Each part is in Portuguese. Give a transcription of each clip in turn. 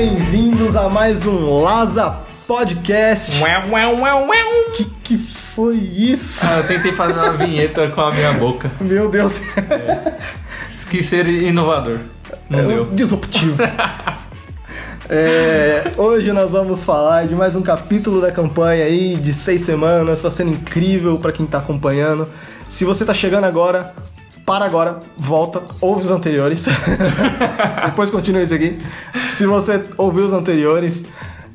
bem-vindos a mais um Laza Podcast. Ué, ué, ué, ué. Que que foi isso? Ah, eu tentei fazer uma vinheta com a minha boca. Meu Deus. Quis ser inovador. Não É deu. Disruptivo. É, hoje nós vamos falar de mais um capítulo da campanha aí de seis semanas. Está sendo incrível para quem está acompanhando. Se você está chegando agora, para agora, volta, ouve os anteriores. Depois continua esse aqui. Se você ouviu os anteriores,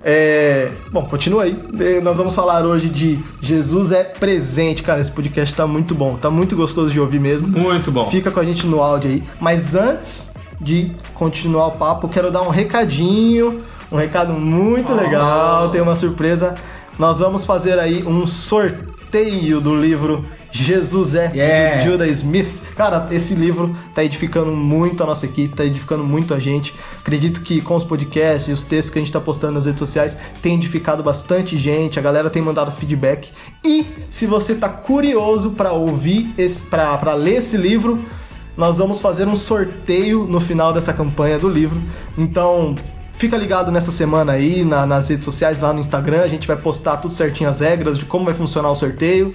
é, bom, continua aí. É, Nós vamos falar hoje de Jesus é presente, cara. Esse podcast tá muito bom, tá muito gostoso de ouvir mesmo. Muito bom. Fica com a gente no áudio aí. Mas antes de continuar o papo, quero dar um recadinho, um recado muito Oh. legal. Tem uma surpresa. Nós vamos fazer aí um sorteio do livro Jesus é Yeah. do Judah Smith. Cara, esse livro tá edificando muito a nossa equipe, tá edificando muito a gente. Acredito que com os podcasts e os textos que a gente tá postando nas redes sociais tem edificado bastante gente, a galera tem mandado feedback. E se você tá curioso para ouvir esse para para ler esse livro, nós vamos fazer um sorteio no final dessa campanha do livro. Então, fica ligado nessa semana aí na- nas redes sociais, lá no Instagram. A gente vai postar tudo certinho as regras de como vai funcionar o sorteio.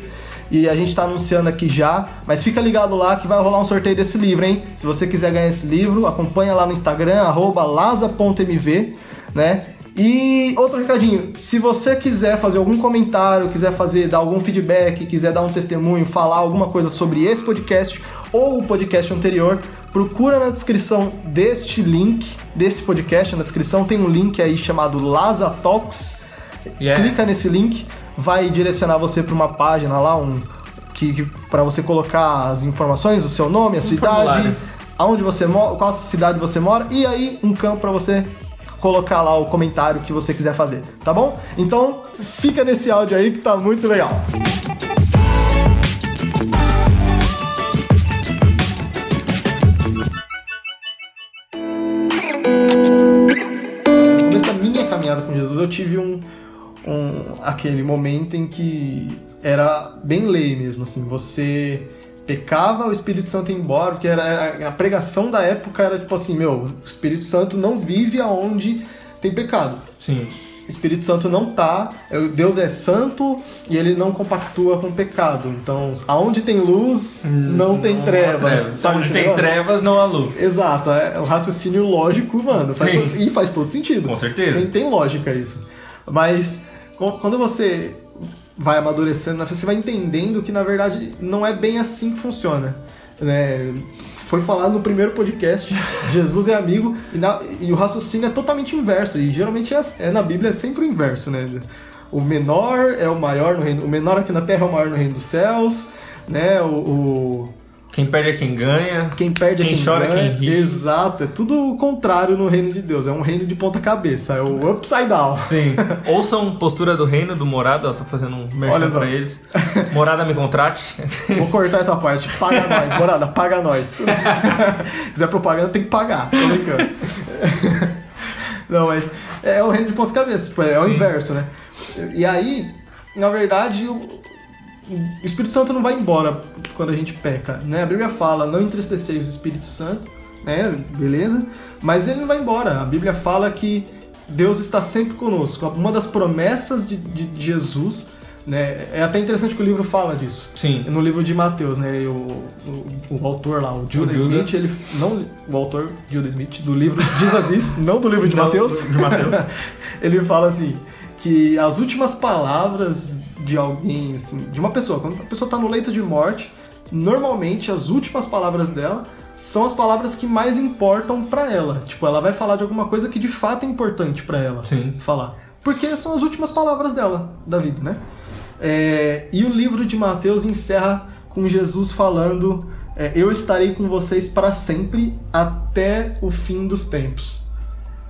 E a gente tá anunciando aqui já, mas fica ligado lá que vai rolar um sorteio desse livro, hein? Se você quiser ganhar esse livro, acompanha lá no Instagram, laza.mv, né? E outro recadinho, se você quiser fazer algum comentário, quiser fazer, dar algum feedback, quiser dar um testemunho, falar alguma coisa sobre esse podcast ou o podcast anterior, procura na descrição deste link, desse podcast, na descrição tem um link aí chamado Laza Talks. Yeah. Clica nesse link, vai direcionar você para uma página lá, um que, que para você colocar as informações, o seu nome, a sua idade, formulário. aonde você mora, qual cidade você mora e aí um campo para você colocar lá o comentário que você quiser fazer, tá bom? Então, fica nesse áudio aí que tá muito legal. Da minha caminhada com Jesus, eu tive um, um aquele momento em que era bem lei mesmo, assim, você pecava, o Espírito Santo ia embora, porque era, a pregação da época era tipo assim, meu, o Espírito Santo não vive aonde tem pecado. Sim. O Espírito Santo não tá, é, Deus é santo e ele não compactua com o pecado. Então, aonde tem luz, não tem Hum, Não há trevas. trevas. Sabe Onde esse tem negócio? trevas, não há luz. Exato, é o raciocínio lógico, mano. Faz Sim. todo- e faz todo sentido. Com certeza. Tem, tem lógica isso. Mas quando você vai amadurecendo, você vai entendendo que na verdade não é bem assim que funciona. Né? Foi falado no primeiro podcast, Jesus é amigo, e, na- e o raciocínio é totalmente inverso. E geralmente é, é na Bíblia é sempre o inverso, né? O menor é o maior no reino. O menor aqui na terra é o maior no reino dos céus, né? O, o- Quem perde é quem ganha. quem perde é Quem quem chora é ganha. quem ri. Exato, é tudo o contrário no reino de Deus. É um reino de ponta cabeça, é o upside down. Sim. Ouçam Postura do Reino, do Morada. Eu tô fazendo um merchan pra eles. Morada me contrate. Vou cortar essa parte. Paga nós, morada, paga nós. Se quiser propaganda, tem que pagar. Tô brincando. Não, mas é o reino de ponta cabeça, tipo, é o Sim. inverso, né? E aí, na verdade, o, o Espírito Santo não vai embora quando a gente peca, né? A Bíblia fala, não entristeceis o Espírito Santo, né? Beleza? Mas ele não vai embora. A Bíblia fala que Deus está sempre conosco. Uma das promessas de, de- de Jesus, né? É até interessante que o livro fala disso. Sim. No livro de Mateus, né? O, o, o autor lá, o Judah. Smith, ele. Não o autor, Judah Smith, do livro Jesus Is, não do livro de Não, Mateus. de Mateus. ele fala assim: que as últimas palavras de alguém, assim, de uma pessoa, quando a pessoa tá no leito de morte, normalmente as últimas palavras dela são as palavras que mais importam pra ela. Tipo, ela vai falar de alguma coisa que de fato é importante pra ela Sim. falar. Porque são as últimas palavras dela, da vida, né? É, e o livro de Mateus encerra com Jesus falando: é, Eu estarei com vocês para sempre, até o fim dos tempos.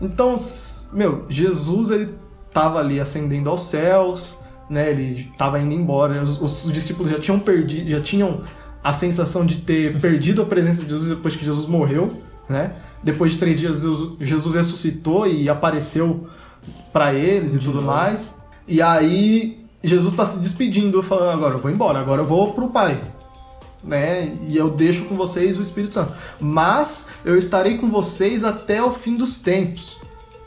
Então, meu, Jesus ele estava ali ascendendo aos céus, né? Ele estava indo embora. Os, os discípulos já tinham perdido, já tinham a sensação de ter perdido a presença de Jesus depois que Jesus morreu, né? Depois de três dias Jesus, Jesus ressuscitou e apareceu para eles e De tudo mais. E aí Jesus está se despedindo, falando agora eu vou embora, agora eu vou pro Pai. Né? E eu deixo com vocês o Espírito Santo. Mas eu estarei com vocês até o fim dos tempos.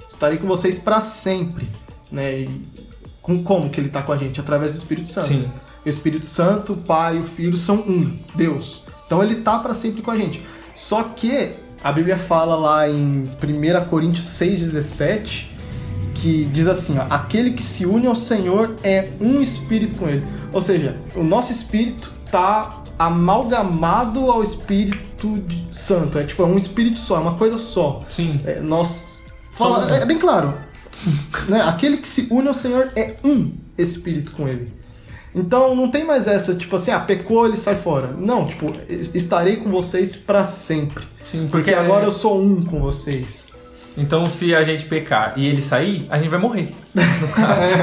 estarei com vocês para sempre, né? E com como que ele tá com a gente? Através do Espírito Santo. Sim. O Espírito Santo, o Pai e o Filho são um, Deus. Então ele tá para sempre com a gente. Só que a Bíblia fala lá em 1 Coríntios 6,17 que diz assim: ó, aquele que se une ao Senhor é um espírito com ele. Ou seja, o nosso espírito tá amalgamado ao Espírito Santo. É tipo, é um espírito só, é uma coisa só. Sim. É, nós. Fala, é bem claro. Né? Aquele que se une ao Senhor é um espírito com ele. Então não tem mais essa, tipo assim, ah, pecou, ele sai fora. Não, tipo, es- estarei com vocês para sempre. Sim, Porque agora eu sou um com vocês. Então, se a gente pecar e ele sair, a gente vai morrer. No caso,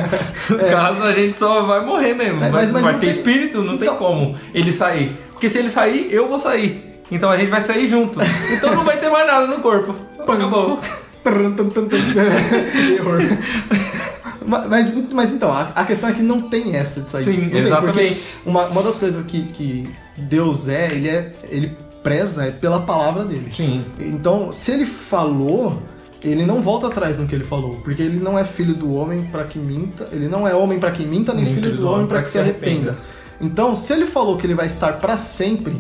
no caso a gente só vai morrer mesmo. É, vai mas- mas vai ter tem- espírito, não tem Então- como ele sair. Porque se ele sair, eu vou sair. Então a gente vai sair junto. Então não vai ter mais nada no corpo. Acabou. Mas, mas, então, a, a questão é que não tem essa de sair. Sim, Não tem, exatamente. porque uma, uma das coisas que, que Deus é, ele é, ele preza é pela palavra dele. Sim. Então, se ele falou, ele não volta atrás no que ele falou, porque ele não é filho do homem para que minta, ele não é homem para que minta, nem, filho, do homem para que se arrependa. Então, se ele falou que ele vai estar para sempre,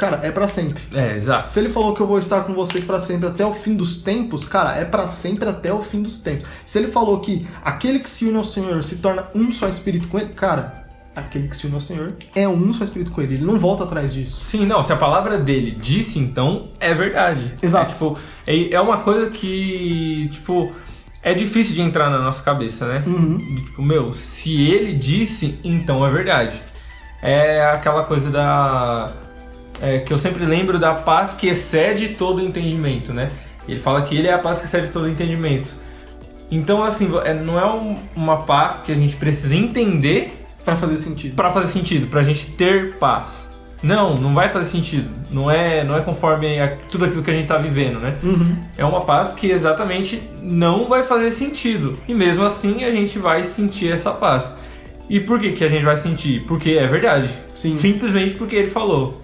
cara, é para sempre. É, exato. Se ele falou que eu vou estar com vocês para sempre até o fim dos tempos, cara, é para sempre até o fim dos tempos. Se ele falou que aquele que se une ao Senhor se torna um só espírito com ele, cara, aquele que se une ao Senhor é um só espírito com ele. Ele não volta atrás disso. Sim, não, se a palavra dele disse, então é verdade. Exato. É, tipo, é, é uma coisa que, tipo, é difícil de entrar na nossa cabeça, né? Uhum. De, Tipo, meu, se ele disse, então é verdade. É aquela coisa da. É, que eu sempre lembro da paz que excede todo entendimento, né? Ele fala que ele é a paz que excede todo entendimento. Então, assim, é- não é um- uma paz que a gente precisa entender Para fazer sentido. para fazer sentido, pra gente ter paz. Não, não vai fazer sentido. Não é, não é conforme a- tudo aquilo que a gente tá vivendo, né? Uhum. É uma paz que exatamente não vai fazer sentido. E mesmo assim a gente vai sentir essa paz. E por que, que a gente vai sentir? Porque é verdade. Sim. Simplesmente porque ele falou.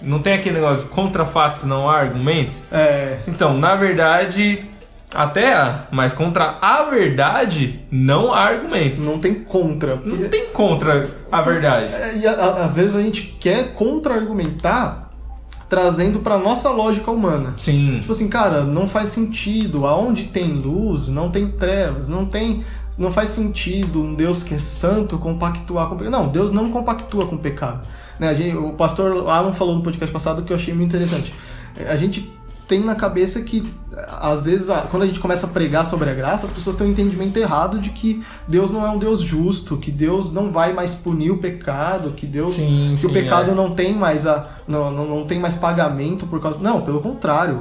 Não tem aquele negócio de contra fatos não há argumentos? É, Então, na verdade, até há, mas contra a verdade não há argumentos. não tem contra. Não tem contra a verdade. É, E às vezes a gente quer contra-argumentar trazendo pra nossa lógica humana. Sim. Tipo assim, cara, não faz sentido. Aonde tem luz, não tem trevas, não tem. Não faz sentido um Deus que é santo compactuar com o pecado. Não, Deus não compactua com o pecado. Né, a gente- o pastor Alan falou no podcast passado que eu achei muito interessante. É, A gente tem na cabeça que, às vezes, quando a gente começa a pregar sobre a graça, as pessoas têm um entendimento errado de que Deus não é um Deus justo, que Deus não vai mais punir o pecado, que Deus Sim, que o sim, pecado é. não tem mais a não, não, não tem mais pagamento por causa não pelo contrário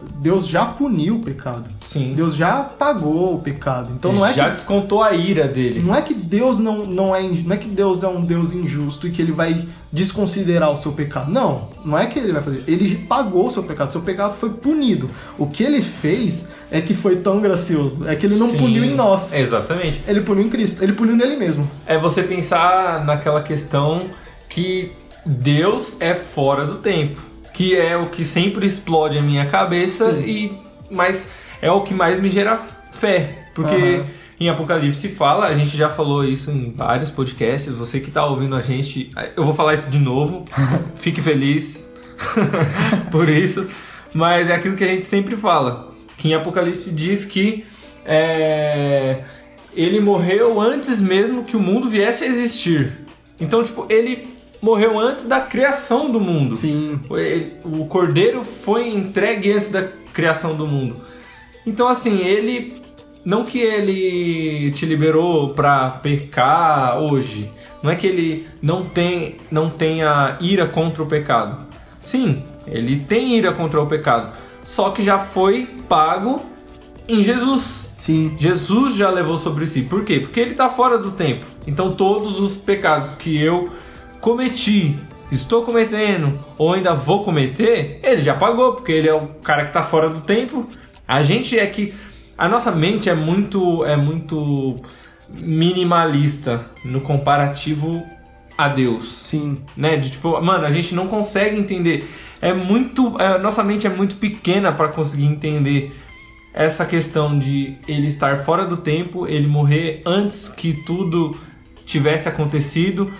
Deus já puniu o pecado. Sim. Deus já pagou o pecado. Então não é já que descontou a ira dele. não é que Deus não, não é não é que Deus é um Deus injusto e que ele vai desconsiderar o seu pecado. Não não é que ele vai fazer. Ele pagou o seu pecado. Seu pecado foi punido. O que ele fez é que foi tão gracioso. É que ele não Sim, puniu em nós. Exatamente. ele puniu em Cristo. Ele puniu nele mesmo. É você pensar naquela questão que Deus é fora do tempo, que é o que sempre explode a minha cabeça Sim. e mas é o que mais me gera fé, porque Aham. em Apocalipse fala, a gente já falou isso em vários podcasts, você que tá ouvindo a gente, eu vou falar isso de novo. Fique feliz por isso, mas é aquilo que a gente sempre fala, que em Apocalipse diz que é, ele morreu antes mesmo que o mundo viesse a existir. Então, tipo, ele morreu antes da criação do mundo. sim Ele- o cordeiro foi entregue antes da criação do mundo. Então, assim, ele. Não que ele te liberou pra pecar hoje. Não é que ele não, tem, não tenha ira contra o pecado. Sim, ele tem ira contra o pecado. Só que já foi pago em Jesus. sim Jesus já levou sobre si. Por quê? Porque ele está fora do tempo. Então todos os pecados que eu cometi, estou cometendo ou ainda vou cometer, ele já pagou, porque ele é o cara que está fora do tempo. A gente é que a nossa mente é muito é muito minimalista no comparativo a Deus sim né? De tipo, mano, a gente não consegue entender. É muito, é, nossa mente é muito pequena para conseguir entender essa questão de ele estar fora do tempo, ele morrer antes que tudo tivesse acontecido,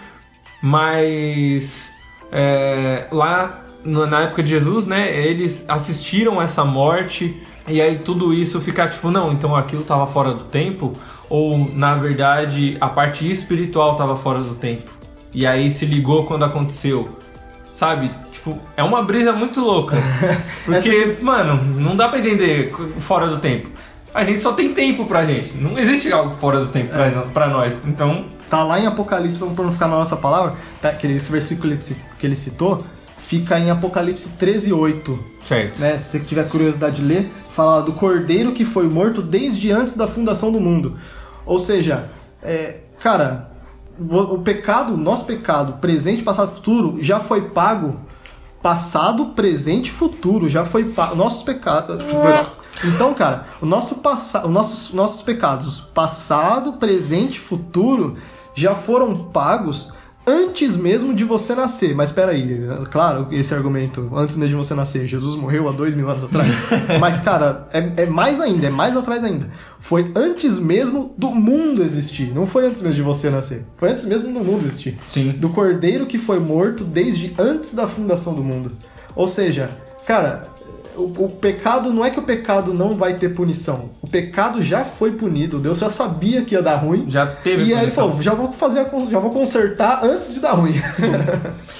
mas é, lá na época de Jesus, né, eles assistiram essa morte e aí tudo isso ficar tipo, não, então aquilo estava fora do tempo ou na verdade a parte espiritual estava fora do tempo. E aí se ligou quando aconteceu. Sabe? Tipo, é uma brisa muito louca. Porque, Essa... mano, não dá pra entender fora do tempo. A gente só tem tempo pra gente. Não existe algo fora do tempo é. pra, pra nós. Então. Tá lá em Apocalipse, pra não ficar na nossa palavra, tá, aquele versículo que ele citou, fica em Apocalipse 13, 8. Certo. Né? Se você tiver curiosidade de ler, fala do cordeiro que foi morto desde antes da fundação do mundo. Ou seja, é, cara, o pecado, nosso pecado, presente, passado, futuro, já foi pago. Passado, presente, futuro, já foi pago. Nossos pecados. Então, cara, o nosso passa, os nossos, nossos pecados, passado, presente, futuro, já foram pagos antes mesmo de você nascer. Mas espera aí, claro, esse argumento, antes mesmo de você nascer, Jesus morreu há dois mil anos atrás. Mas, cara, é, é, mais ainda, é mais atrás ainda. Foi antes mesmo do mundo existir. Não foi antes mesmo de você nascer. Foi antes mesmo do mundo existir. Sim. Do cordeiro que foi morto desde antes da fundação do mundo. Ou seja, cara, o, o, pecado não é que o pecado não vai ter punição. O pecado já foi punido. Deus já sabia que ia dar ruim. Já teve. E aí ele falou: já vou fazer, já vou consertar antes de dar ruim.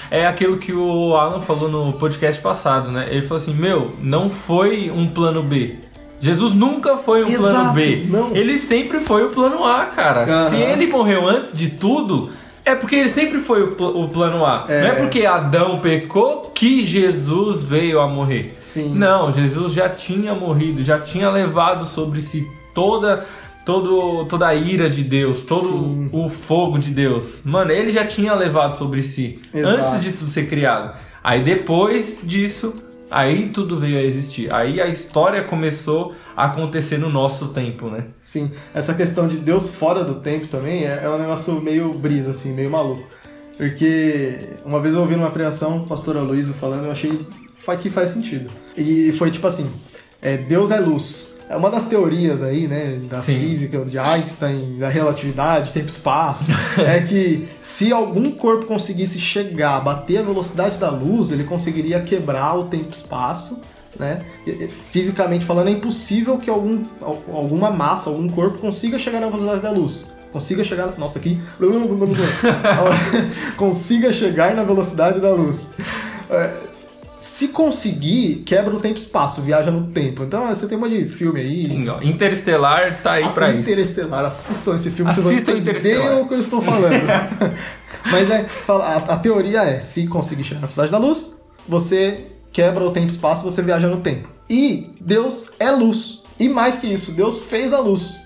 é aquilo que o Alan falou no podcast passado, né? Ele falou assim: meu, não foi um plano B. Jesus nunca foi um Exato, plano B. Não. Ele sempre foi o plano A, cara. Uhum. Se ele morreu antes de tudo, é porque ele sempre foi o, pl o plano A. É. Não é porque Adão pecou que Jesus veio a morrer. Sim. Não, Jesus já tinha morrido, já tinha levado sobre si toda todo, toda a ira de Deus, todo Sim. o fogo de Deus. Mano, ele já tinha levado sobre si Exato. antes de tudo ser criado. Aí depois disso, aí tudo veio a existir. Aí a história começou a acontecer no nosso tempo, né? Sim, essa questão de Deus fora do tempo também é, é um negócio meio brisa, assim, meio maluco. Porque uma vez eu ouvi numa pregação o pastor Aloysio falando, eu achei que faz sentido. E foi tipo assim: é, Deus é luz. É uma das teorias aí, né, da Sim. física, de Einstein, da relatividade, tempo e espaço, é que se algum corpo conseguisse chegar, bater a velocidade da luz, ele conseguiria quebrar o tempo e espaço, né? Fisicamente falando, é impossível que algum, alguma massa, algum corpo consiga chegar na velocidade da luz consiga chegar. Nossa, aqui. consiga chegar na velocidade da luz. É, se conseguir, quebra o tempo e espaço, viaja no tempo. Então você tem uma de filme aí. Ó, Interestelar tá aí para isso. Interestelar, assistam esse filme, assistam vocês vão entender o que eu estou falando. Mas é, a, a, teoria é, se conseguir chegar na velocidade da luz, você quebra o tempo e espaço, você viaja no tempo. E Deus é luz. E mais que isso, Deus fez a luz.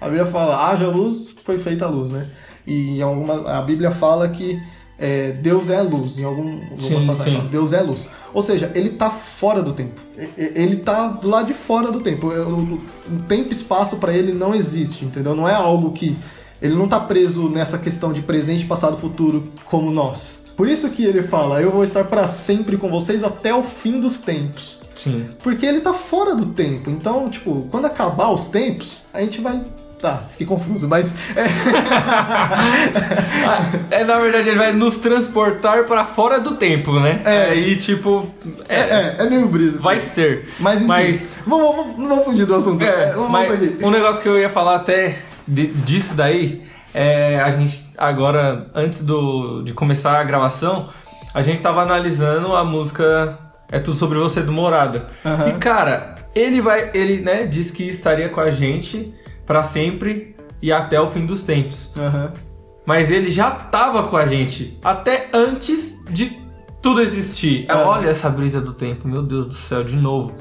A Bíblia fala, haja luz, foi feita a luz, né? E alguma, a Bíblia fala que é, Deus é luz, em algum, algumas passagens. Deus é luz. Ou seja, ele está fora do tempo. Ele está do lado de fora do tempo. O tempo e espaço para ele não existe, entendeu? Não é algo que. Ele não está preso nessa questão de presente, passado, futuro como nós. Por isso que ele fala: Eu vou estar para sempre com vocês até o fim dos tempos. Sim. Porque ele está fora do tempo. Então, tipo, quando acabar os tempos, a gente vai Tá, fiquei confuso, mas. É... é, na verdade, ele vai nos transportar para fora do tempo, né? É. E tipo. É, é, é meio brisa. Vai assim. ser. Mas, enfim, mas... Vamos, vamos, não vamos fugir do assunto. É, mas um negócio que eu ia falar até de, disso daí é a gente agora, antes do, de começar a gravação, a gente tava analisando a música É Tudo Sobre Você do Morada. Uhum. E cara, ele vai. Ele, né, disse que estaria com a gente para sempre e até o fim dos tempos. Uhum. Mas ele já tava com a gente até antes de tudo existir. É. Olha essa brisa do tempo, meu Deus do céu, de novo.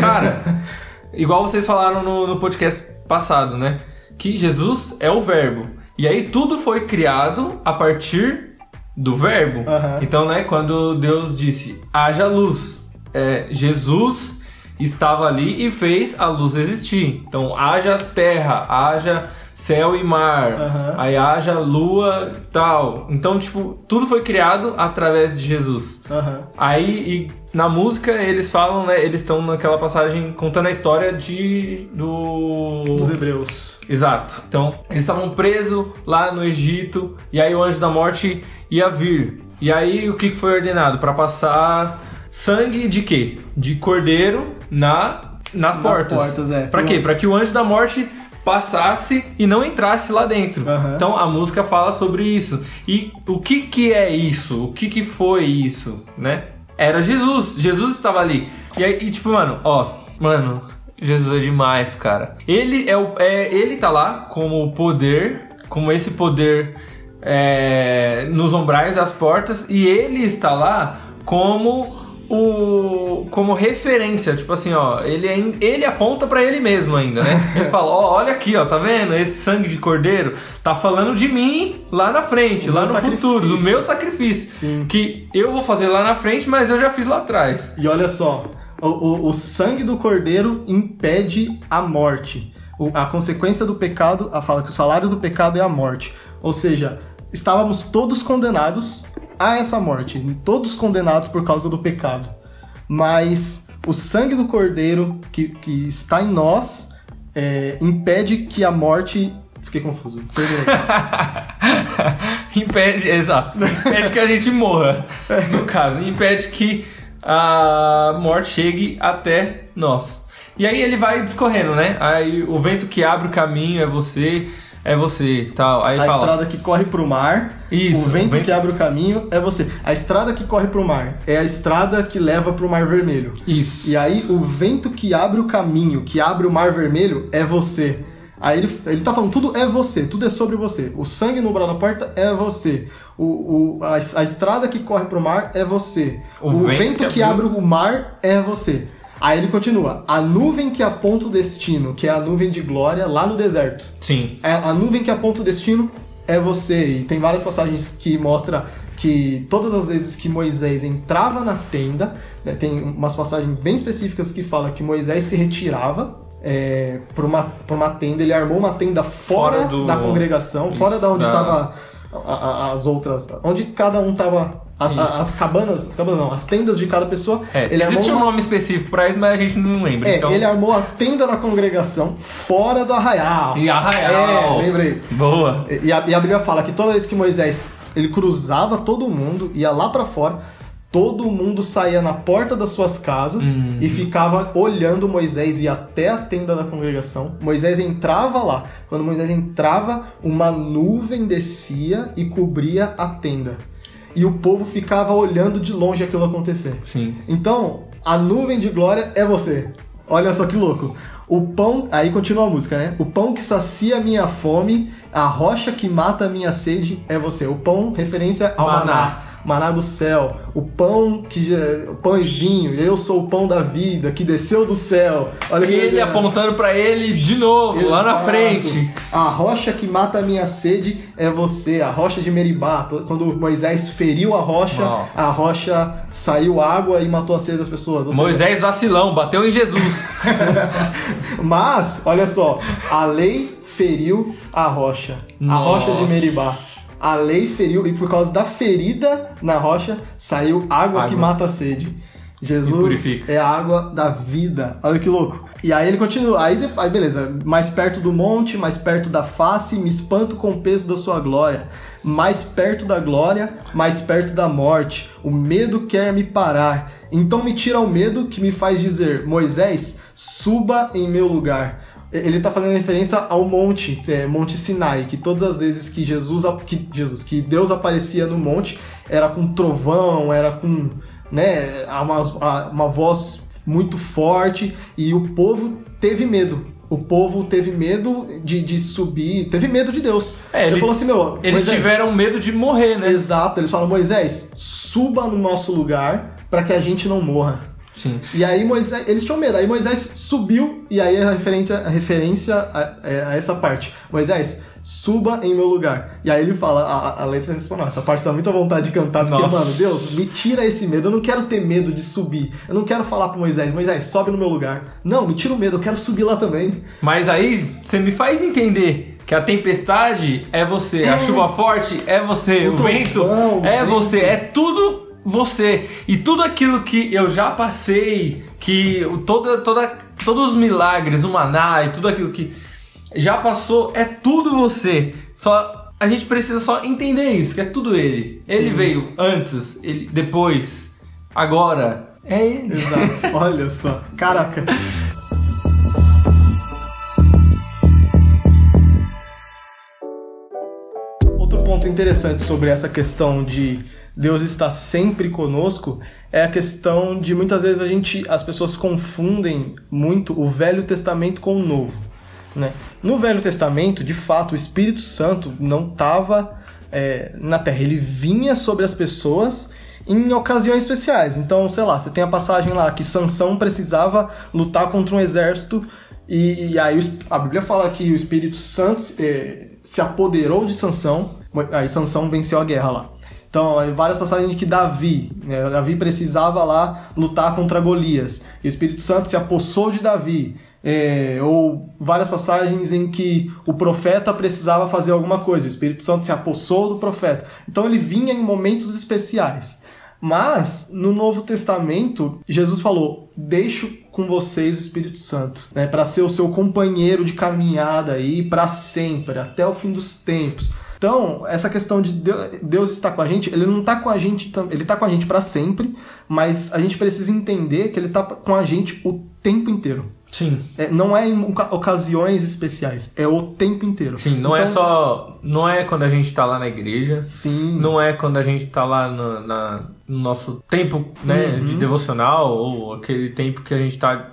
Cara, igual vocês falaram no, no podcast passado, né? Que Jesus é o Verbo. E aí tudo foi criado a partir do Verbo. Uhum. Então, né, quando Deus disse haja luz, é, Jesus estava ali e fez a luz existir. Então, haja terra, haja céu e mar, Aham. aí haja lua tal. Então, tipo, tudo foi criado através de Jesus. Aham. Aí, e na música, eles falam, né? Eles estão naquela passagem contando a história de. do. Dos hebreus. Exato. Então, eles estavam presos lá no Egito, e aí o anjo da morte ia vir. E aí, o que que foi ordenado? Para passar sangue de quê? De cordeiro na, nas, Nas portas. portas, é. Pra quê? Pra que o anjo da morte passasse e não entrasse lá dentro. Aham. Então a música fala sobre isso. E o que que é isso? O que que foi isso, né? Era Jesus. Jesus estava ali. E aí, e, tipo, mano, ó, mano, Jesus é demais, cara. Ele é o é, ele tá lá como o poder, como esse poder é, nos umbrais das portas e ele está lá como o como referência, tipo assim, ó, ele é in- ele aponta pra ele mesmo ainda, né? Ele fala, ó, olha aqui, ó, tá vendo? Esse sangue de cordeiro tá falando de mim lá na frente, O lá no futuro, do sacrifício. meu sacrifício, Sim. que eu vou fazer lá na frente, mas eu já fiz lá atrás. E olha só, o, o- o sangue do cordeiro impede a morte. O- a consequência do pecado, a fala que o salário do pecado é a morte. Ou seja, estávamos todos condenados a essa morte, todos condenados por causa do pecado. Mas o sangue do cordeiro que, que está em nós é, impede que a morte. Fiquei confuso. Impede, exato. Impede que a gente morra, no caso. Impede que a morte chegue até nós. E aí ele vai discorrendo, né? Aí o vento que abre o caminho é você, é você, tal. Aí a fala. estrada que corre pro mar, Isso, o vento, vento- que abre o caminho é você. A estrada que corre pro mar é a estrada que leva pro Mar Vermelho. Isso. E aí o vento que abre o caminho, que abre o Mar Vermelho é você. Aí ele, ele tá falando, tudo é você, tudo é sobre você. O sangue no umbral da porta é você. O, o- a, a estrada que corre pro mar é você. O O, vento vento, que abriu- abre o mar é você. Aí ele continua, a nuvem que aponta o destino, que é a nuvem de glória lá no deserto. Sim. É, a nuvem que aponta o destino é você. E tem várias passagens que mostra que todas as vezes que Moisés entrava na tenda, né, tem umas passagens bem específicas que fala que Moisés se retirava é, para uma, pra uma tenda, ele armou uma tenda fora, Fora do- da congregação, Isso, fora da onde da- estava as outras, onde cada um tava as, as cabanas, cabanas não, as tendas de cada pessoa. É, ele existe um nome específico pra isso, mas a gente não lembra. é, então... ele armou a tenda da congregação fora do arraial. E arraial. É, lembrei. Boa. E a, e a Bíblia fala que toda vez que Moisés ele cruzava todo mundo, ia lá pra fora, todo mundo saía na porta das suas casas Hum. e ficava olhando Moisés ir até a tenda da congregação. Moisés entrava lá. Quando Moisés entrava, uma nuvem descia e cobria a tenda. E o povo ficava olhando de longe aquilo acontecer. Sim. Então, a nuvem de glória é você. Olha só que louco. O pão, aí continua a música, né? O pão que sacia a minha fome, a rocha que mata a minha sede é você. O pão, referência ao Maná. maná. Maná do céu. O pão que o pão e vinho, eu sou o pão da vida que desceu do céu. Olha E ele apontando pra ele de novo, lá na Exato. frente. A rocha que mata a minha sede é você, a rocha de Meribá. Quando Moisés feriu a rocha, Nossa. a rocha saiu água e matou a sede das pessoas. Ou seja, Moisés vacilão, bateu em Jesus. Mas, olha só, a lei feriu a rocha. A Nossa. rocha de Meribá. A lei feriu, e por causa da ferida na rocha, saiu água, que Água. mata a sede. Jesus é a água da vida. Olha que louco. E aí ele continua. Aí, aí beleza. Mais perto do monte, mais perto da face, me espanto com o peso da sua glória. Mais perto da glória, mais perto da morte. O medo quer me parar. Então me tira o medo que me faz dizer: Moisés, suba em meu lugar. Ele está fazendo referência ao monte, é, Monte Sinai, que todas as vezes que Jesus, que Jesus, que Deus aparecia no monte, era com trovão, era com, né, uma, uma voz muito forte e o povo teve medo. O povo teve medo de, de subir, teve medo de Deus. É, ele, ele- falou assim, meu, Eles Moisés, tiveram medo de morrer, né? Exato, eles falam, Moisés, suba no nosso lugar para que a gente não morra. Sim. E aí Moisés, eles tinham medo. Aí Moisés subiu e aí a referência, a referência a, é, a essa parte. Moisés, suba em meu lugar. E aí ele fala, a, a letra é sensacional. Essa parte dá muita vontade de cantar, porque, Nossa. mano, Deus, me tira esse medo. Eu não quero ter medo de subir. Eu não quero falar pro Moisés, Moisés, sobe no meu lugar. Não, me tira o medo, eu quero subir lá também. Mas aí você me faz entender que a tempestade é você, a chuva forte é você, O o, vento é você, é tudo você. E tudo aquilo que eu já passei, que toda, toda, todos os milagres, o maná e tudo aquilo que já passou, é tudo você. Só a gente precisa só entender isso, que é tudo ele. Ele Sim. veio antes, ele depois, agora. É ele. Exato. Olha só. Caraca. Outro ponto interessante sobre essa questão de Deus estar sempre conosco é a questão de muitas vezes a gente, as pessoas confundem muito o Velho Testamento com o Novo. Né? No Velho Testamento, de fato, o Espírito Santo não estava na Terra, ele vinha sobre as pessoas em ocasiões especiais. Então, sei lá, você tem a passagem lá que Sansão precisava lutar contra um exército e, e aí a Bíblia fala que o Espírito Santo eh, se apoderou de Sansão, aí Sansão venceu a guerra lá. Então, várias passagens que Davi, né, Davi precisava lá lutar contra Golias, e o Espírito Santo se apossou de Davi. É, ou várias passagens em que o profeta precisava fazer alguma coisa, o Espírito Santo se apossou do profeta. Então ele vinha em momentos especiais. Mas no Novo Testamento, Jesus falou: Deixo com vocês o Espírito Santo, né, para ser o seu companheiro de caminhada aí para sempre, até o fim dos tempos. Então, essa questão de Deu- Deus estar com a gente, ele não está com a gente, ele tá com a gente para sempre, mas a gente precisa entender que ele está com a gente o tempo inteiro. Sim. É, não é em oca- ocasiões especiais, é o tempo inteiro. Sim, não é Então, só. Não é quando a gente tá lá na igreja. Sim. Não é quando a gente tá lá no, na- no nosso tempo né, Uhum. de devocional ou aquele tempo que a gente tá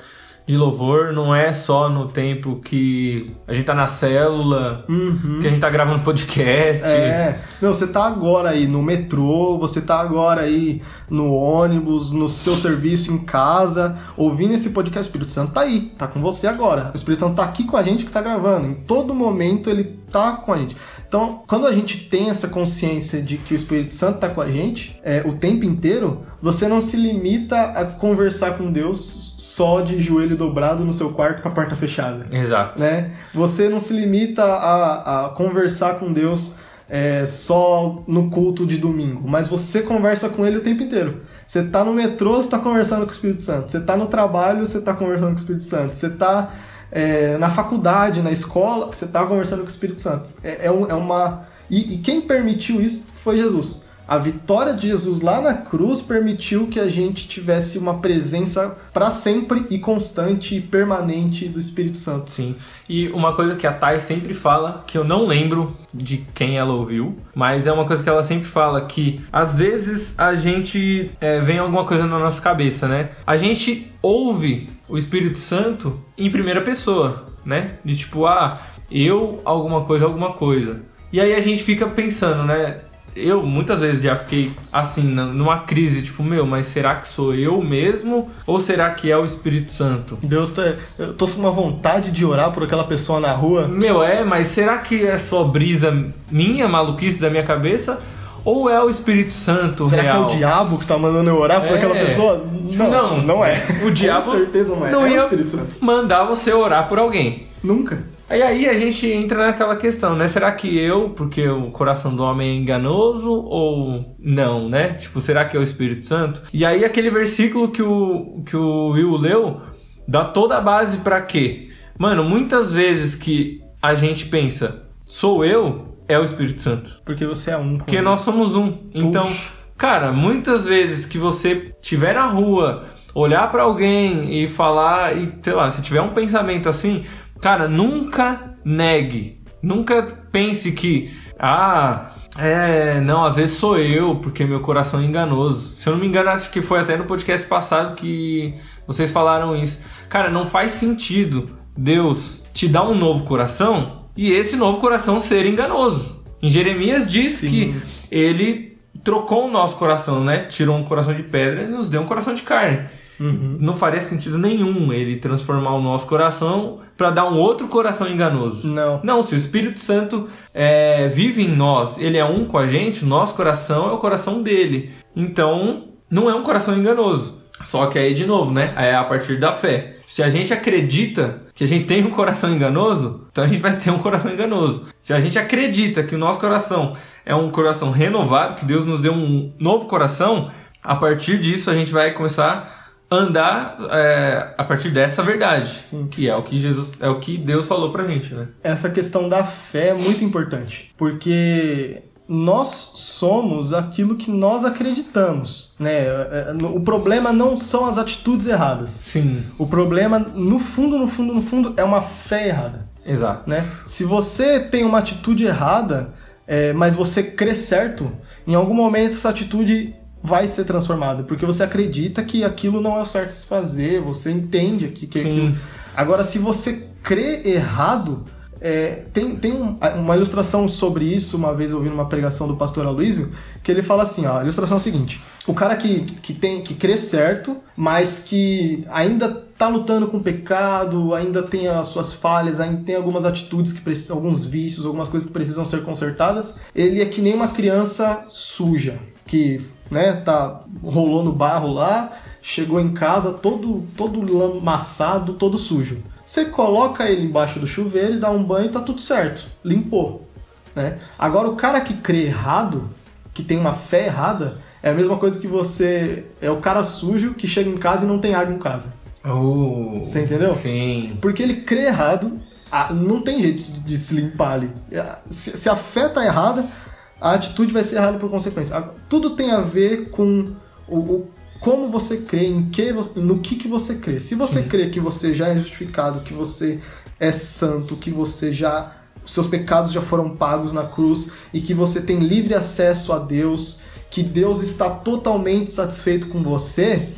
de louvor. Não é só no tempo que a gente tá na célula, Uhum. que a gente tá gravando podcast. É, meu, você tá agora aí no metrô, você tá agora aí no ônibus, no seu serviço em casa, ouvindo esse podcast. O Espírito Santo tá aí, tá com você agora. O Espírito Santo tá aqui com a gente que tá gravando. Em todo momento ele tá com a gente. Então, quando a gente tem essa consciência de que o Espírito Santo tá com a gente é, o tempo inteiro, você não se limita a conversar com Deus só de joelho dobrado no seu quarto com a porta fechada Exato. né? Você não se limita a, a conversar com Deus é, só no culto de domingo, mas você conversa com Ele o tempo inteiro. Você tá no metrô, você tá conversando com o Espírito Santo. Você tá no trabalho, você tá conversando com o Espírito Santo. Você tá é, na faculdade, na escola, você tá conversando com o Espírito Santo. É, é um- é uma... E, e quem permitiu isso foi Jesus. A vitória de Jesus lá na cruz permitiu que a gente tivesse uma presença para sempre e constante e permanente do Espírito Santo. Sim. E uma coisa que a Thay sempre fala, que eu não lembro de quem ela ouviu, mas é uma coisa que ela sempre fala que às vezes a gente é, vem alguma coisa na nossa cabeça, né? A gente ouve o Espírito Santo em primeira pessoa, né? De tipo, ah, eu alguma coisa, alguma coisa. E aí a gente fica pensando, né? Eu muitas vezes já fiquei assim, numa crise, tipo, meu, mas será que sou eu mesmo? Ou será que é o Espírito Santo? Deus tá. Eu tô com uma vontade de orar por aquela pessoa na rua. Meu, é, mas será que é só brisa minha, maluquice da minha cabeça? Ou é o Espírito Santo Será real? que é o diabo que tá mandando eu orar por É. aquela pessoa? Não, Não. não, é. O diabo Com certeza não é. não é ia- o Espírito Santo. Mandar você orar por alguém. Nunca. E aí a gente entra naquela questão, né? Será que eu, porque o coração do homem é enganoso ou não, né? Tipo, será que é o Espírito Santo? E aí aquele versículo que o, que o Will leu dá toda a base pra quê? Mano, muitas vezes que a gente pensa, sou eu, é o Espírito Santo. Porque você é um. Porque ele. nós somos um. Então, Puxa. cara, muitas vezes que você estiver na rua, olhar pra alguém e falar, e sei lá, se tiver um pensamento assim, cara, nunca negue. Nunca pense que, ah, é, não, às vezes sou eu, porque meu coração é enganoso. Se eu não me engano, acho que foi até no podcast passado que vocês falaram isso. Cara, não faz sentido Deus te dar um novo coração e esse novo coração ser enganoso. Em Jeremias diz Sim. que ele trocou o nosso coração, né? Tirou um coração de pedra e nos deu um coração de carne. Uhum. Não faria sentido nenhum ele transformar o nosso coração para dar um outro coração enganoso. Não. Não, se o Espírito Santo é, vive em nós, ele é um com a gente, o nosso coração é o coração dele. Então, não é um coração enganoso. Só que aí, de novo, né? É a partir da fé. Se a gente acredita que a gente tem um coração enganoso, então a gente vai ter um coração enganoso. Se a gente acredita que o nosso coração é um coração renovado, que Deus nos deu um novo coração, a partir disso a gente vai começar andar é, a partir dessa verdade, Sim. que é o que Jesus, é o que Deus falou pra gente, né? Essa questão da fé é muito importante, porque nós somos aquilo que nós acreditamos, né? O problema não são as atitudes erradas. Sim, O problema, no fundo, no fundo, no fundo, é uma fé errada, exato. né? Se você tem uma atitude errada, é, mas você crê certo, em algum momento essa atitude vai ser transformada, porque você acredita que aquilo não é o certo de se fazer, você entende que, que Sim. aquilo... Agora, se você crê errado, é, tem, tem um- uma ilustração sobre isso, uma vez eu ouvi numa pregação do pastor Aloysio, que ele fala assim, ó, a ilustração é a seguinte, o cara que, que, tem, que crê certo, mas que ainda tá lutando com o pecado, ainda tem as suas falhas, ainda tem algumas atitudes que precisam, alguns vícios, algumas coisas que precisam ser consertadas, ele é que nem uma criança suja, que, né, tá, rolou no barro lá, chegou em casa todo, todo lamaçado, todo sujo. Você coloca ele embaixo do chuveiro e dá um banho e tá tudo certo, limpou, né? Agora o cara que crê errado, que tem uma fé errada, é a mesma coisa que você é o cara sujo que chega em casa e não tem água em casa. Oh, Você entendeu? Sim. Porque ele crê errado, ah, não tem jeito de, se limpar ali. Se, se a fé tá errada, a atitude vai ser errada por consequência. Tudo tem a ver com o, o- como você crê, em que, no que, que você crê. Se você crê que você já é justificado, que você é santo, que você já. seus pecados já foram pagos na cruz e que você tem livre acesso a Deus, que Deus está totalmente satisfeito com você,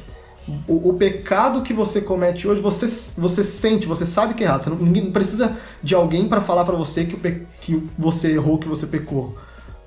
o, o pecado que você comete hoje, você, você sente, você sabe que é errado. Você não, ninguém não precisa de alguém para falar para você que, que você errou, que você pecou.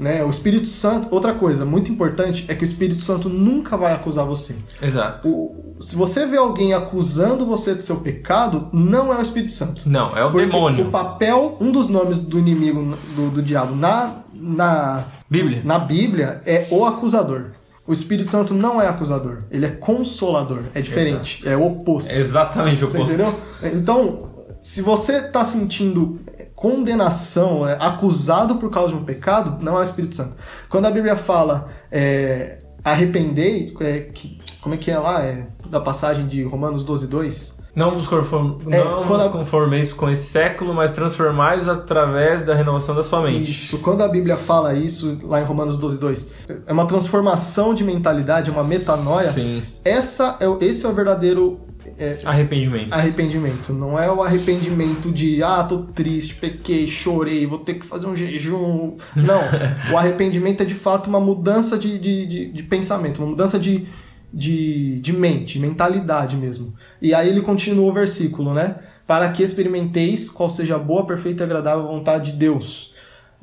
Né? O Espírito Santo, outra coisa muito importante é que o Espírito Santo nunca vai acusar você. Exato. O- se você vê alguém acusando você do seu pecado, não é o Espírito Santo. Não, é o Porque demônio. o papel, um dos nomes do inimigo, do, do diabo na, na, Bíblia. na Bíblia é o acusador. O Espírito Santo não é acusador, ele é consolador, é diferente, é o oposto. É exatamente o oposto. entendeu? Então, se você está sentindo condenação, é, acusado por causa de um pecado, não é o Espírito Santo. Quando a Bíblia fala é, arrependei, é, que- como é que é lá? É, da passagem de Romanos 12, 2? Não vos, conform... É, não vos a- conformeis com esse século, mas transformais através da renovação da sua mente. Isso, quando a Bíblia fala isso, lá em Romanos 12, 2, é uma transformação de mentalidade, é uma metanoia. Sim. Essa é, esse é o verdadeiro é, Arrependimento. arrependimento. Não é o arrependimento de, ah, tô triste, pequei, chorei, vou ter que fazer um jejum. Não. o arrependimento é de fato uma mudança de, de, de, de pensamento, uma mudança de, de, de mente, mentalidade mesmo. E aí ele continua o versículo, né? Para que experimenteis qual seja a boa, perfeita e agradável vontade de Deus.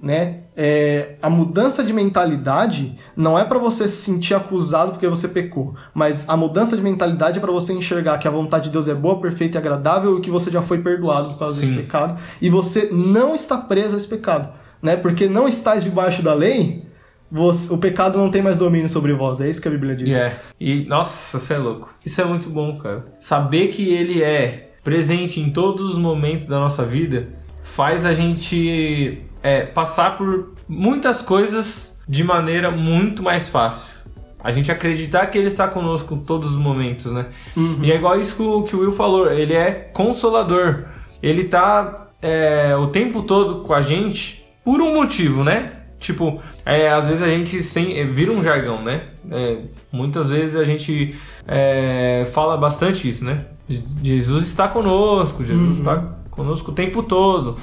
Né? É, a mudança de mentalidade não é para você se sentir acusado porque você pecou, mas a mudança de mentalidade é para você enxergar que a vontade de Deus é boa, perfeita e agradável e que você já foi perdoado por causa Sim. desse pecado e você não está preso a esse pecado, né? Porque não estás debaixo da lei, você- o pecado não tem mais domínio sobre vós. É isso que a Bíblia diz. É. E, nossa, você é louco. Isso é muito bom, cara. Saber que ele é presente em todos os momentos da nossa vida faz a gente é, passar por muitas coisas de maneira muito mais fácil. A gente acreditar que ele está conosco em todos os momentos, né? Uhum. E é igual isso que o, Will falou, ele é consolador. Ele tá é, o tempo todo com a gente por um motivo, né? Tipo, é, às vezes a gente sem, é, vira um jargão, né? É, muitas vezes a gente é, fala bastante isso, né? Je- Jesus está conosco, Jesus está conosco o tempo todo.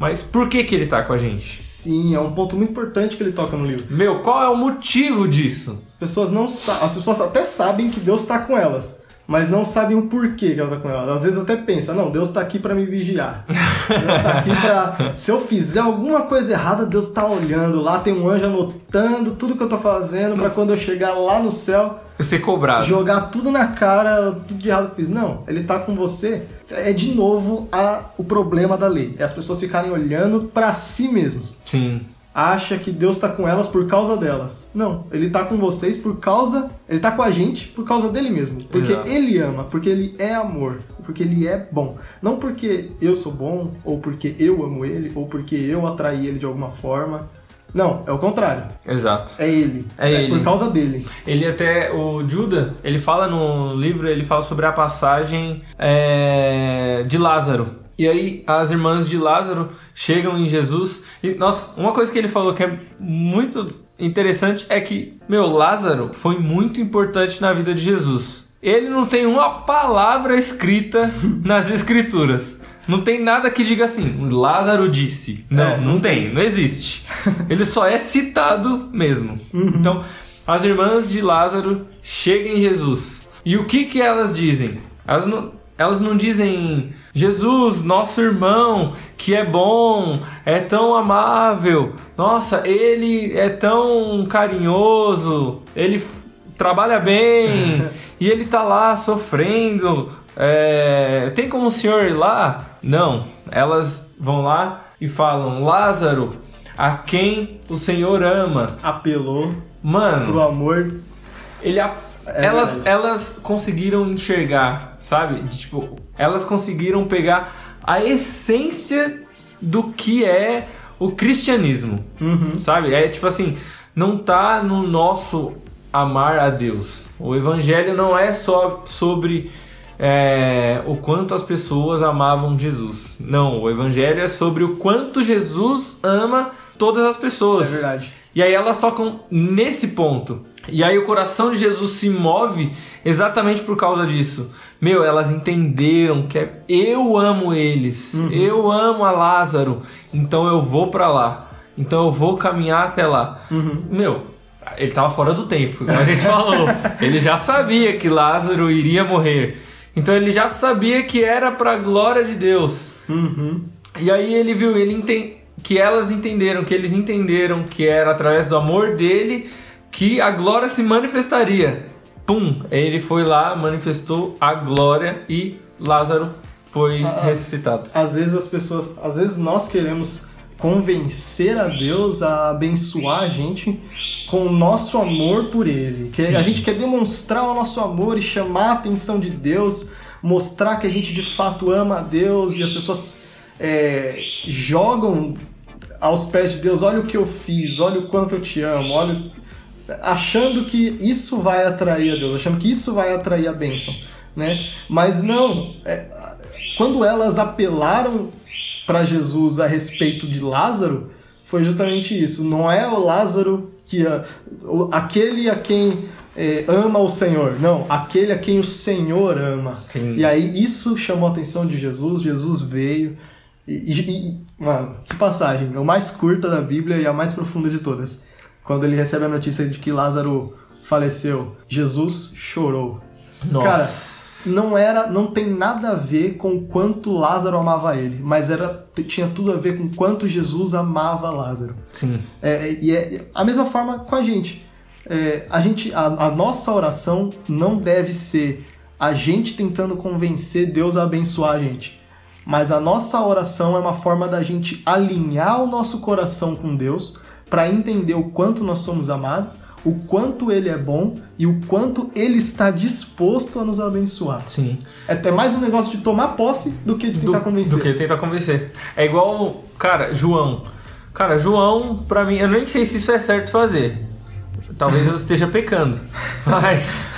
Mas por que, que ele está com a gente? Sim, é um ponto muito importante que ele toca no livro. Meu, qual é o motivo disso? As pessoas não sa- as pessoas até sabem que Deus está com elas, mas não sabem o porquê que ela está com elas. Às vezes até pensa, não, Deus está aqui para me vigiar. Deus está aqui para se eu fizer alguma coisa errada, Deus está olhando. Lá tem um anjo anotando tudo que eu tô fazendo para quando eu chegar lá no céu, Eu ser cobrado. jogar tudo na cara, tudo de errado que eu fiz. Não, ele tá com você. É de novo a, o problema da lei. É as pessoas ficarem olhando para si mesmos. Sim. Acha que Deus está com elas por causa delas. Não, ele está com vocês por causa, ele está com a gente por causa dele mesmo, porque Exato. ele ama, porque ele é amor, porque ele é bom. Não porque eu sou bom ou porque eu amo ele ou porque eu atraí ele de alguma forma. Não, é o contrário. Exato. É ele. É ele. por causa dele. Ele até, o Judah, ele fala no livro, ele fala sobre a passagem é, de Lázaro. E aí as irmãs de Lázaro chegam em Jesus e, nossa, uma coisa que ele falou que é muito interessante é que, meu, Lázaro foi muito importante na vida de Jesus. Ele não tem uma palavra escrita nas escrituras. Não tem nada que diga assim, Lázaro disse. Não, É, não tem, não existe. Ele só é citado mesmo. Então, as irmãs de Lázaro chegam em Jesus. E o que que elas dizem? Elas não, elas não dizem Jesus, nosso irmão, que é bom, é tão amável. Nossa, ele é tão carinhoso. Ele trabalha bem e ele tá lá sofrendo. É, tem como o senhor ir lá? Não. Elas vão lá e falam: Lázaro, a quem o senhor ama. Apelou Mano, pro amor. ele a- É elas, verdade. elas conseguiram enxergar, sabe? De, tipo, elas conseguiram pegar a essência do que é o cristianismo, Uhum. sabe? É tipo assim, não tá no nosso amar a Deus. O evangelho não é só sobre é, o quanto as pessoas amavam Jesus. Não, o evangelho é sobre o quanto Jesus ama todas as É pessoas. verdade. E aí elas tocam nesse ponto. E aí o coração de Jesus se move exatamente por causa disso. Meu, elas entenderam que é, eu amo eles, eu amo a Lázaro, então eu vou pra lá. Então eu vou caminhar até lá. Uhum. Meu, ele tava fora do tempo, como a gente falou. ele já sabia que Lázaro iria morrer. Então ele já sabia que era pra glória de Deus. Uhum. E aí ele viu, ele enten... que elas entenderam, que eles entenderam que era através do amor dele que a glória se manifestaria. Pum! Ele foi lá, manifestou a glória e Lázaro foi Ah, ah. ressuscitado. Às vezes as pessoas, às vezes nós queremos convencer a Deus a abençoar a gente com o nosso amor por Ele. Que a gente quer demonstrar o nosso amor e chamar a atenção de Deus, mostrar que a gente de fato ama a Deus e as pessoas é, jogam aos pés de Deus, olha o que eu fiz, olha o quanto eu te amo, olha achando que isso vai atrair a Deus, achando que isso vai atrair a bênção, né? Mas não, é, quando elas apelaram para Jesus a respeito de Lázaro, foi justamente isso. Não é o Lázaro que a- aquele a quem é, ama o Senhor, não, aquele a quem o Senhor ama. Sim. E aí isso chamou a atenção de Jesus. Jesus veio e, e- e- mano, que passagem, é a mais curta da Bíblia e a mais profunda de todas. Quando ele recebe a notícia de que Lázaro faleceu, Jesus chorou. Nossa. Cara, não era, não tem nada a ver com o quanto Lázaro amava ele, mas era tinha tudo a ver com quanto Jesus amava Lázaro. Sim. É, e é a mesma forma com a gente. É, a gente, a, a nossa oração não deve ser a gente tentando convencer Deus a abençoar a gente, mas a nossa oração é uma forma da gente alinhar o nosso coração com Deus para entender o quanto nós somos amados, o quanto Ele é bom e o quanto Ele está disposto a nos abençoar. Sim. É até mais um negócio de tomar posse do que de tentar do, convencer. do que tentar convencer. É igual, cara, João. Cara, João, pra mim, eu nem sei se isso é certo fazer. Talvez eu esteja pecando. Mas,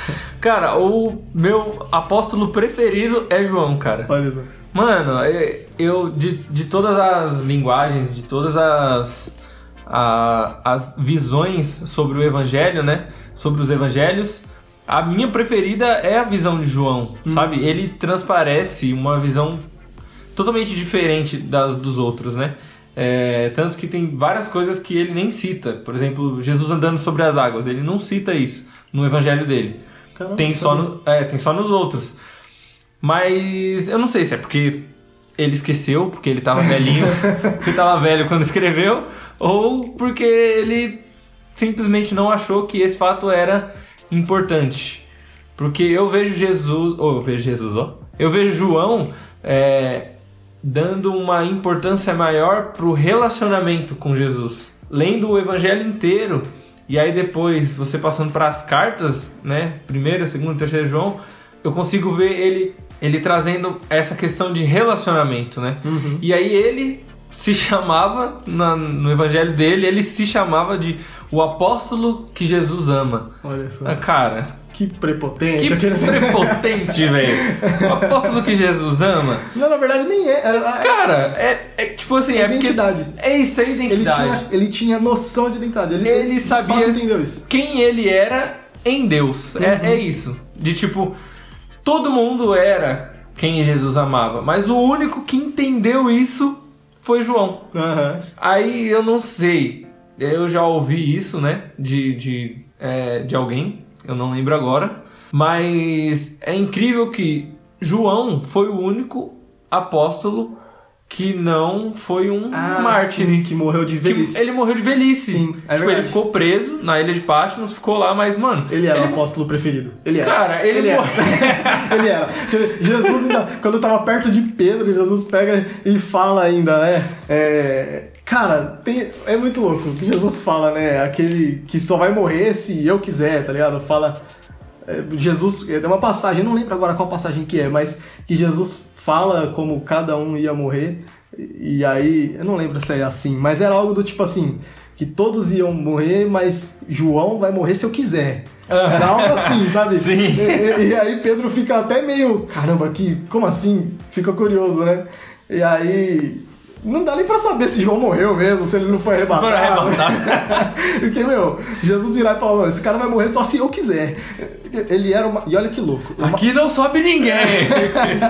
cara, o meu apóstolo preferido é João, cara. Olha só. Mano, eu, eu- de, de todas as linguagens, de todas as, a- as visões sobre o evangelho, né? Sobre os evangelhos, a minha preferida é a visão de João, sabe? Ele transparece uma visão totalmente diferente das, dos outros, né? É, tanto que tem várias coisas que ele nem cita. Por exemplo, Jesus andando sobre as águas. Ele não cita isso no evangelho dele. Caramba, tem, só no, é, tem só nos outros. Mas eu não sei se é porque ele esqueceu, porque ele tava velhinho, porque tava velho quando escreveu, ou porque ele simplesmente não achou que esse fato era importante. Porque eu vejo Jesus, ou eu vejo Jesus, ó, eu vejo João é, dando uma importância maior pro relacionamento com Jesus. lendo o evangelho inteiro e aí depois você passando para as cartas, né? Primeira, segunda, terceira João, eu consigo ver ele ele trazendo essa questão de relacionamento, né? Uhum. E aí ele se chamava na- no evangelho dele, ele se chamava de o apóstolo que Jesus ama. Olha só. Ah, Cara, Que prepotente. que aquele- prepotente, velho. O apóstolo que Jesus ama. Não, na verdade nem é. é, é Cara, é, é tipo assim, é identidade. é isso aí, Ele identidade. tinha, ele tinha noção de identidade. Ele, Ele sabia- isso. quem ele era em Deus. É, é isso. De tipo, todo mundo era quem Jesus amava, mas o único que entendeu isso foi João. Aham. Aí eu não sei, eu já ouvi isso, né, de, de, é, de alguém, eu não lembro agora, mas é incrível que João foi o único apóstolo que não foi um Ah, mártir. sim, que morreu de Que velhice. ele morreu de velhice. Sim, é tipo, ele ficou preso na ilha de Patmos, ficou lá, mas, mano. Ele era o apóstolo preferido. Ele era. Cara, ele era. morreu. ele era. Jesus, ainda, quando tava perto de Pedro, Jesus pega e fala ainda, né? É, cara, tem, é muito louco. que Jesus fala, né? Aquele que só vai morrer se eu quiser, tá ligado? Fala. é, Jesus, é uma passagem, não lembro agora qual passagem que é, mas que Jesus fala como cada um ia morrer. E aí, eu não lembro se é assim, mas era algo do tipo assim, que todos iam morrer, mas João vai morrer se eu quiser. Era algo assim, sabe? Sim. E, e- e aí Pedro fica até meio, caramba, que, como assim? Fica curioso, né? E aí, não dá nem pra saber se João morreu mesmo, se ele não foi arrebatado. Foi arrebatado. Porque, meu, Jesus virar e falar, "Mano, esse cara vai morrer só se eu quiser. Ele era uma... E olha que louco. Aqui não sobe ninguém.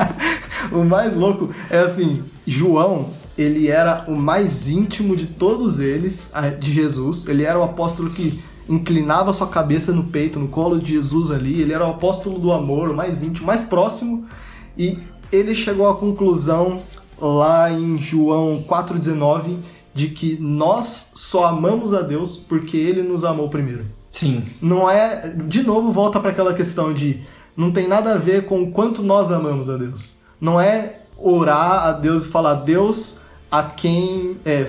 o mais louco é assim, João, ele era o mais íntimo de todos eles, de Jesus. Ele era o apóstolo que inclinava sua cabeça no peito, no colo de Jesus ali. Ele era o apóstolo do amor, o mais íntimo, mais próximo. E ele chegou à conclusão lá em João 4,19 de que nós só amamos a Deus porque ele nos amou primeiro Sim. não é. De novo, volta para aquela questão de. Não tem nada a ver com o quanto nós amamos a Deus. Não é orar a Deus e falar, Deus, a quem. é,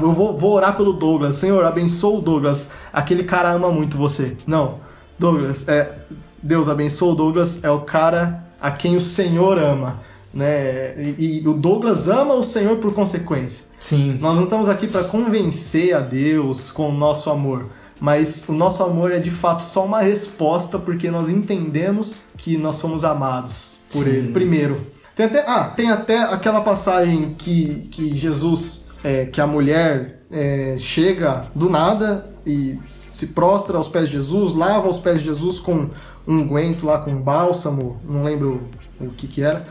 eu vou, vou orar pelo Douglas, Senhor, abençoa o Douglas, aquele cara ama muito você. Não. Douglas, é, Deus abençoa o Douglas, é o cara a quem o Senhor ama. Né? E, e o Douglas ama o Senhor por consequência. Sim. Nós não estamos aqui para convencer a Deus com o nosso amor, mas o nosso amor é de fato só uma resposta porque nós entendemos que nós somos amados por Sim. Ele. Primeiro. Tem até, ah, tem até aquela passagem que, que Jesus, é, que a mulher é, chega do nada e se prostra aos pés de Jesus, lava os pés de Jesus com um unguento lá, com bálsamo, não lembro o que que era,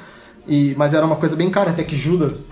e, mas era uma coisa bem cara, até que Judas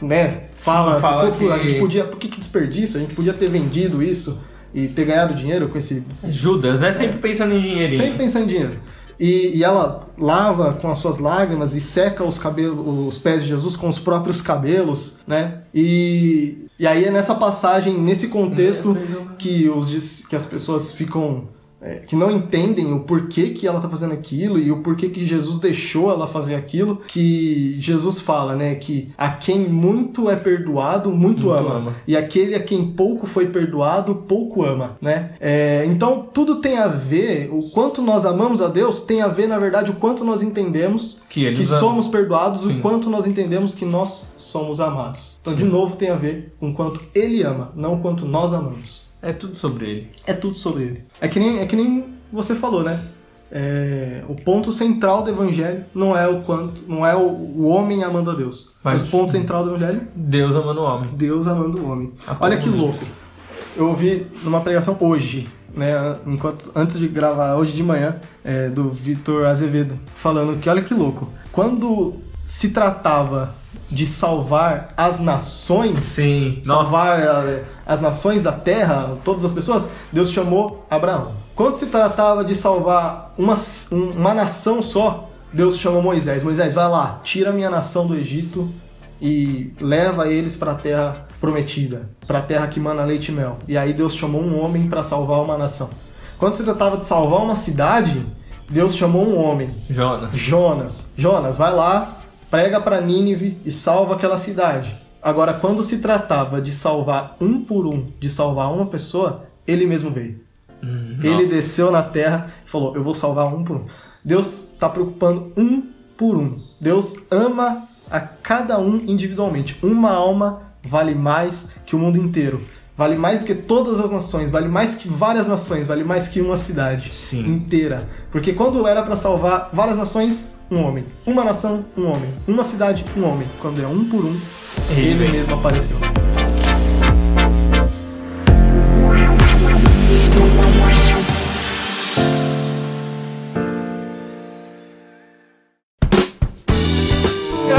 né, fala, fala pô, a que- gente podia, por que, que desperdício? A gente podia ter vendido isso e ter ganhado dinheiro com esse Judas, né? Sempre pensando em dinheirinho. Sempre pensando em dinheiro. E, e ela lava com as suas lágrimas e seca os cabelos, os pés de Jesus com os próprios cabelos, né? E, e aí é nessa passagem, nesse contexto, que, os, que as pessoas ficam. É, que não entendem o porquê que ela tá fazendo aquilo e o porquê que Jesus deixou ela fazer aquilo, que Jesus fala, né? Que a quem muito é perdoado, muito, Muito ama. ama. E aquele a quem pouco foi perdoado, pouco ama, né? É, então tudo tem a ver, o quanto nós amamos a Deus tem a ver, na verdade, o quanto nós entendemos Que que somos perdoados, Sim. o quanto nós entendemos que nós somos amados. Então, de novo, tem a ver com o quanto Ele ama, não quanto nós amamos. É tudo sobre ele. É tudo sobre Ele. É que nem, é que nem você falou, né? É, o ponto central do Evangelho não é o quanto, não é o, o homem amando a Deus, mas, Mas- o ponto central do Evangelho Deus amando o homem. Deus amando o homem. A Olha que louco. Eu ouvi numa pregação hoje, né, enquanto, antes de gravar hoje de manhã, é, do Vitor Azevedo, falando que olha que louco. Quando se tratava de salvar as nações, Sim, salvar eh, as nações da terra, todas as pessoas, Deus chamou Abraão. Quando se tratava de salvar uma, um- uma nação só, Deus chamou Moisés. Moisés, vai lá, tira a minha nação do Egito e leva eles para a terra prometida, para a terra que mana leite e mel. E aí Deus chamou um homem para salvar uma nação. Quando se tratava de salvar uma cidade, Deus chamou um homem, Jonas. Jonas. Jonas, vai lá, prega para Nínive e salva aquela cidade. Agora, quando se tratava de salvar um por um, de salvar uma pessoa, ele mesmo veio. Hum, Ele nossa. desceu na terra e falou: Eu vou salvar um por um. Deus está preocupando um por um. Deus ama a cada um individualmente. Uma alma vale mais que o mundo inteiro. Vale mais do que todas as nações, vale mais que várias nações, vale mais que uma cidade Sim. inteira. Porque quando era para salvar várias nações, um homem. Uma nação, um homem. Uma cidade, um homem. Quando é um por um, Ele ele mesmo apareceu.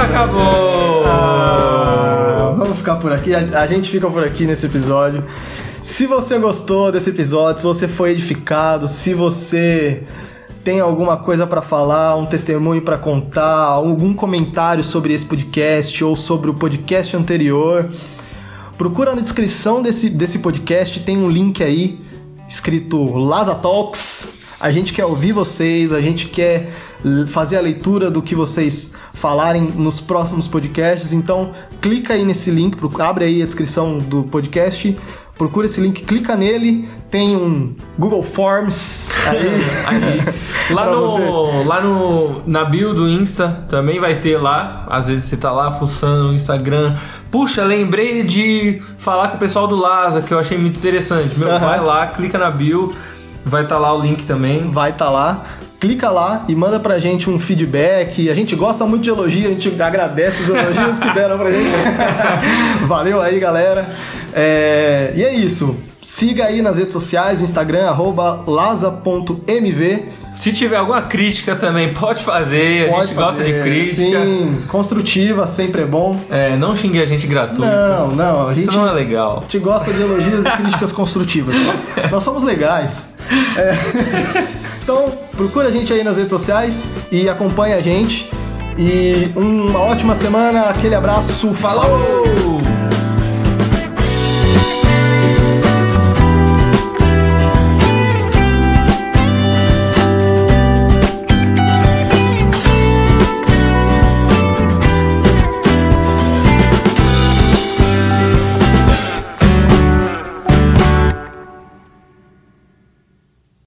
Acabou! Ah, vamos ficar por aqui. A, a gente fica por aqui nesse episódio. Se você gostou desse episódio, se você foi edificado, se você tem alguma coisa pra falar, um testemunho pra contar, algum comentário sobre esse podcast ou sobre o podcast anterior, procura na descrição desse, desse podcast, tem um link aí escrito Laza Talks. A gente quer ouvir vocês, a gente quer fazer a leitura do que vocês falarem nos próximos podcasts. Então, clica aí nesse link, abre aí a descrição do podcast, procura esse link, clica nele, tem um Google Forms aí. Aí. Lá no, lá no na bio do Insta também vai ter lá. Às vezes você tá lá fuçando no Instagram. Puxa, lembrei de falar com o pessoal do Laza, que eu achei muito interessante. Meu, Aham. vai lá, clica na bio, vai estar lá o link também. vai estar lá. Clica lá e manda pra gente um feedback. A gente gosta muito de elogio, a gente agradece os elogios que deram pra gente. Valeu aí, galera. É, E é isso. Siga aí nas redes sociais, no Instagram, arroba laza.mv. Se tiver alguma crítica também, pode fazer. a Pode gente gosta de fazer. crítica. Sim, construtiva, sempre é bom. É, não xingue a gente gratuito. Não, não, a gente, Isso não é legal. a gente gosta de elogios e críticas construtivas. Nós somos legais. É. Então, procura a gente aí nas redes sociais e acompanha a gente. E uma ótima semana, aquele abraço. Falou!